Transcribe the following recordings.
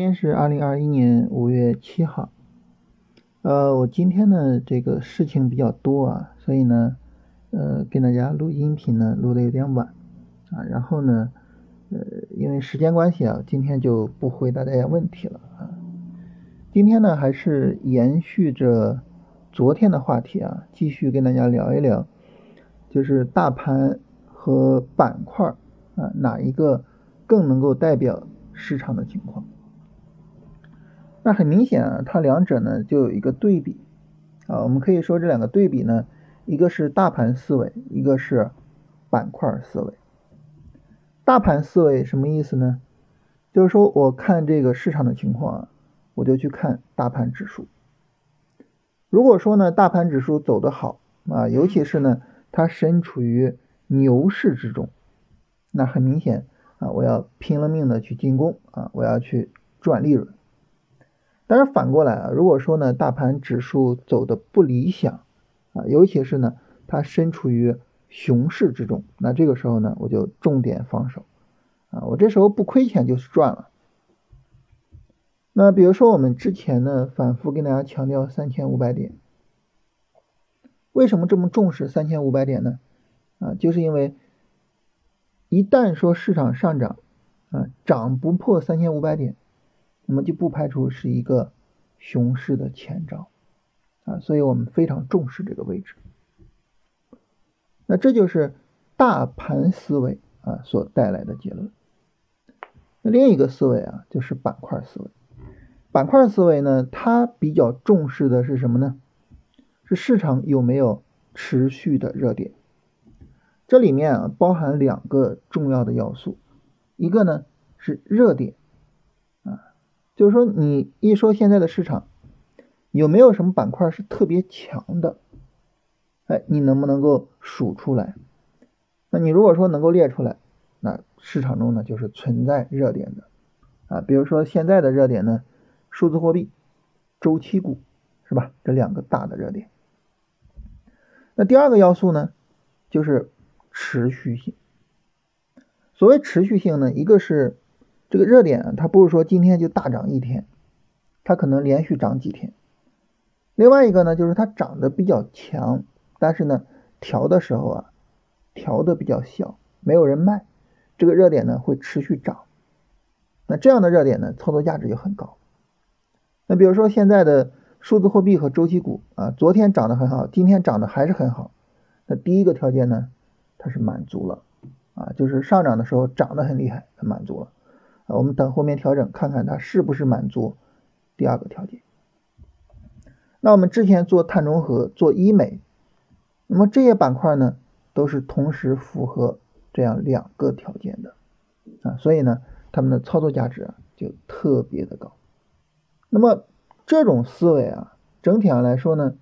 今天是二零二一年五月七号，呃，我今天呢这个事情比较多啊，所以呢，呃，跟大家录音频呢录的有点晚啊，然后呢，呃，因为时间关系啊，今天就不回答大家问题了啊。今天呢还是延续着昨天的话题啊，继续跟大家聊一聊，就是大盘和板块啊哪一个更能够代表市场的情况。那很明显啊，它两者呢就有一个对比啊，我们可以说这两个对比呢，一个是大盘思维，一个是板块思维。大盘思维什么意思呢？就是说我看这个市场的情况啊，我就去看大盘指数。如果说呢，大盘指数走得好啊，尤其是呢，它身处于牛市之中，那很明显啊，我要拼了命的去进攻啊，我要去赚利润。但是反过来啊，如果说呢，大盘指数走的不理想啊，尤其是呢，它身处于熊市之中，那这个时候呢，我就重点防守啊，我这时候不亏钱就是赚了。那比如说我们之前呢，反复跟大家强调三千五百点，为什么这么重视三千五百点呢？啊，就是因为一旦说市场上涨啊，涨不破三千五百点。那么就不排除是一个熊市的前兆啊，所以我们非常重视这个位置。那这就是大盘思维啊所带来的结论。那另一个思维啊，就是板块思维。板块思维呢，它比较重视的是什么呢？是市场有没有持续的热点。这里面啊包含两个重要的要素，一个呢是热点。就是说，你一说现在的市场有没有什么板块是特别强的？哎，你能不能够数出来？那你如果说能够列出来，那市场中呢就是存在热点的啊。比如说现在的热点呢，数字货币、周期股是吧？这两个大的热点。那第二个要素呢，就是持续性。所谓持续性呢，一个是。这个热点它不是说今天就大涨一天，它可能连续涨几天。另外一个呢，就是它涨得比较强，但是呢调的时候啊调的比较小，没有人卖，这个热点呢会持续涨。那这样的热点呢，操作价值就很高。那比如说现在的数字货币和周期股啊，昨天涨得很好，今天涨得还是很好。那第一个条件呢，它是满足了啊，就是上涨的时候涨得很厉害，它满足了。我们等后面调整，看看它是不是满足第二个条件。那我们之前做碳中和、做医美，那么这些板块呢，都是同时符合这样两个条件的啊，所以呢，他们的操作价值就特别的高。那么这种思维啊，整体上来说呢，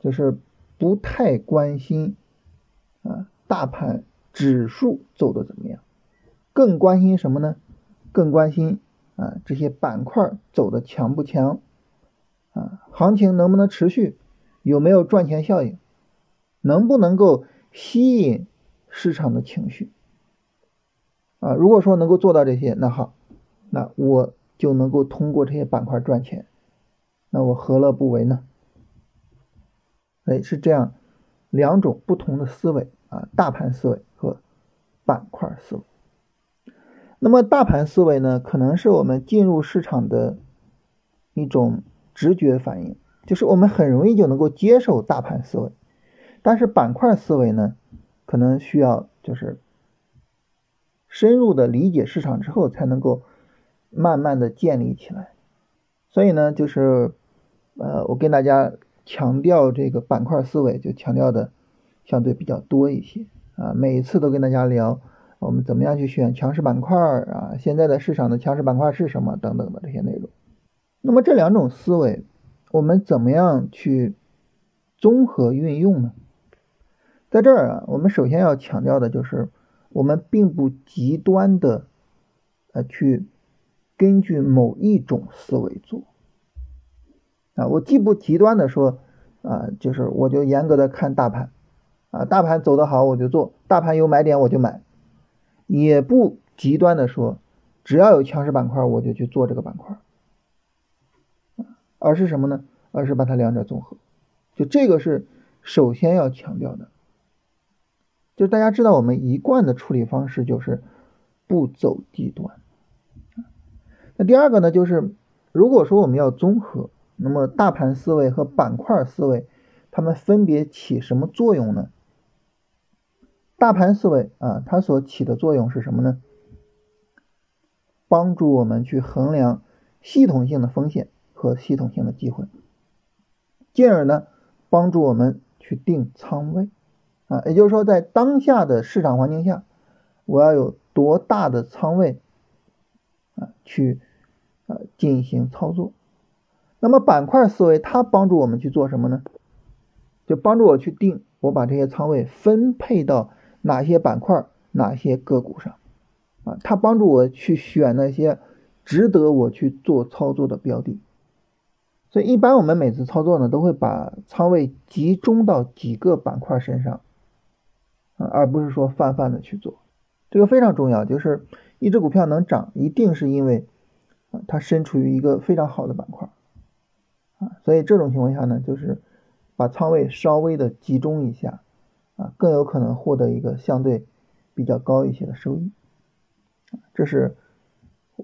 就是不太关心啊大盘指数走的怎么样，更关心什么呢？更关心啊这些板块走的强不强啊，行情能不能持续，有没有赚钱效应，能不能够吸引市场的情绪啊？如果说能够做到这些，那好，那我就能够通过这些板块赚钱，那我何乐不为呢？哎，是这样两种不同的思维啊，大盘思维和板块思维。那么大盘思维呢，可能是我们进入市场的一种直觉反应，就是我们很容易就能够接受大盘思维。但是板块思维呢，可能需要就是深入的理解市场之后，才能够慢慢的建立起来。所以呢，就是呃，我跟大家强调这个板块思维，就强调的相对比较多一些啊，每一次都跟大家聊。我们怎么样去选强势板块啊？现在的市场的强势板块是什么？等等的这些内容。那么这两种思维，我们怎么样去综合运用呢？在这儿啊，我们首先要强调的就是，我们并不极端的呃去根据某一种思维做啊。我既不极端的说啊，就是我就严格的看大盘啊，大盘走得好我就做，大盘有买点我就买。也不极端的说，只要有强势板块，我就去做这个板块而是什么呢？而是把它两者综合。就这个是首先要强调的。就大家知道，我们一贯的处理方式就是不走极端。那第二个呢，就是如果说我们要综合，那么大盘思维和板块思维，它们分别起什么作用呢？大盘思维啊，它所起的作用是什么呢？帮助我们去衡量系统性的风险和系统性的机会，进而呢，帮助我们去定仓位。啊，也就是说，在当下的市场环境下，我要有多大的仓位啊，去啊进行操作。那么板块思维它帮助我们去做什么呢？就帮助我去定，我把这些仓位分配到哪些板块、哪些个股上啊，它帮助我去选那些值得我去做操作的标的。所以，一般我们每次操作呢，都会把仓位集中到几个板块身上。啊，而不是说泛泛的去做，这个非常重要。就是一只股票能涨，一定是因为啊它身处于一个非常好的板块啊，所以这种情况下呢，就是把仓位稍微的集中一下啊，更有可能获得一个相对比较高一些的收益。这是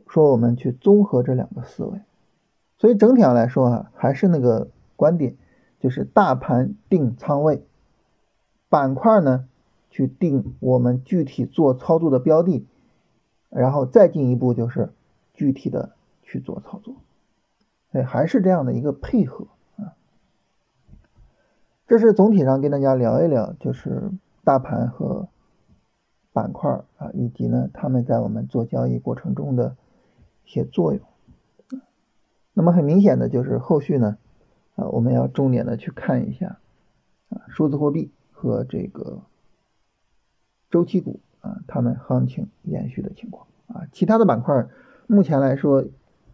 说我们去综合这两个思维。所以整体上来说啊，还是那个观点，就是大盘定仓位，板块呢。去定我们具体做操作的标的，然后再进一步就是具体的去做操作，哎，还是这样的一个配合。这是总体上跟大家聊一聊，就是大盘和板块啊，以及呢他们在我们做交易过程中的一些作用。那么很明显的就是后续呢啊，我们要重点的去看一下啊，数字货币和这个。周期股啊，他们行情延续的情况啊，其他的板块目前来说，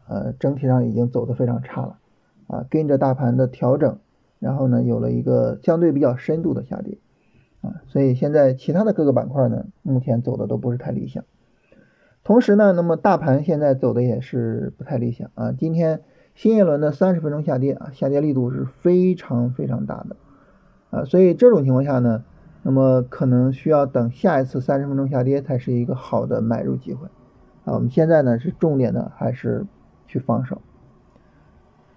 呃，整体上已经走的非常差了啊，跟着大盘的调整，然后呢，有了一个相对比较深度的下跌啊，所以现在其他的各个板块呢，目前走的都不是太理想。同时呢，那么大盘现在走的也是不太理想啊，今天新一轮的三十分钟下跌啊，下跌力度是非常非常大的啊，所以这种情况下呢。那么可能需要等下一次三十分钟下跌才是一个好的买入机会啊！我们现在呢是重点的还是去防守。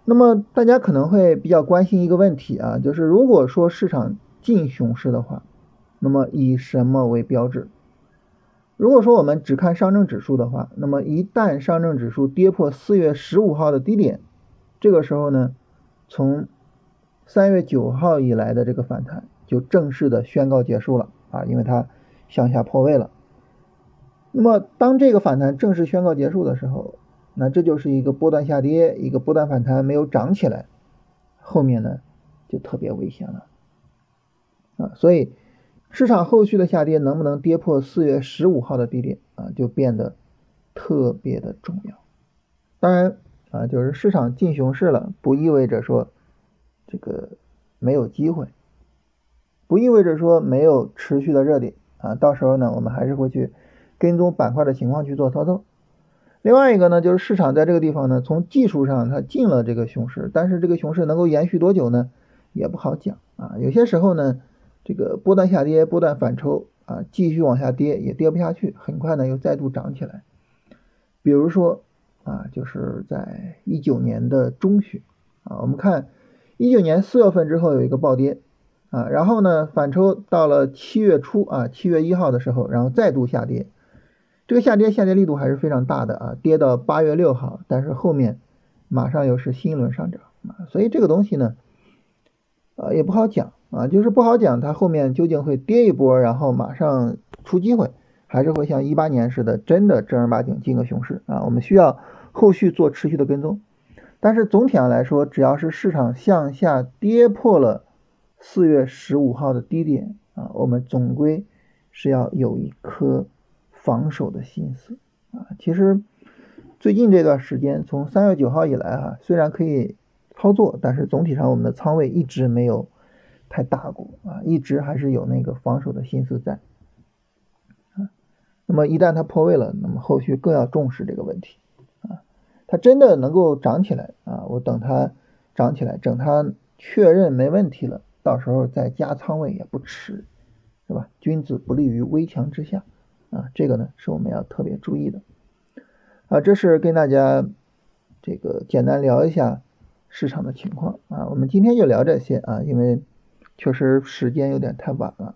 那么大家可能会比较关心一个问题啊，就是如果说市场进熊市的话，那么以什么为标志？如果说我们只看上证指数的话，那么一旦上证指数跌破四月十五号的低点，这个时候呢，从三月九号以来的这个反弹。就正式的宣告结束了啊，因为它向下破位了。那么当这个反弹正式宣告结束的时候，那这就是一个波段下跌，一个波段反弹没有涨起来，后面呢就特别危险了啊。所以市场后续的下跌能不能跌破四月十五号的低点啊，就变得特别的重要。当然啊，就是市场进熊市了，不意味着说这个没有机会。不意味着说没有持续的热点啊，到时候呢，我们还是会去跟踪板块的情况去做操作。另外一个呢，就是市场在这个地方呢，从技术上它进了这个熊市，但是这个熊市能够延续多久呢，也不好讲啊。有些时候呢，这个波段下跌、波段反抽啊，继续往下跌也跌不下去，很快呢又再度涨起来。比如说啊，就是在一九年的中旬啊，我们看一九年四月份之后有一个暴跌。啊，然后呢，反抽到了七月初啊，七月一号的时候，然后再度下跌，这个下跌下跌力度还是非常大的啊，跌到八月六号，但是后面马上又是新一轮上涨啊，所以这个东西呢，呃，也不好讲啊，就是不好讲它后面究竟会跌一波，然后马上出机会，还是会像一八年似的，真的正儿八经进个熊市啊，我们需要后续做持续的跟踪，但是总体上来说，只要是市场向下跌破了。四月十五号的低点啊，我们总归是要有一颗防守的心思啊。其实最近这段时间，从三月九号以来啊，虽然可以操作，但是总体上我们的仓位一直没有太大过啊，一直还是有那个防守的心思在啊。那么一旦它破位了，那么后续更要重视这个问题啊。它真的能够涨起来啊，我等它涨起来，等它确认没问题了，到时候再加仓位也不迟，是吧？君子不立于危墙之下啊，这个呢是我们要特别注意的啊。这是跟大家这个简单聊一下市场的情况啊。我们今天就聊这些啊，因为确实时间有点太晚了。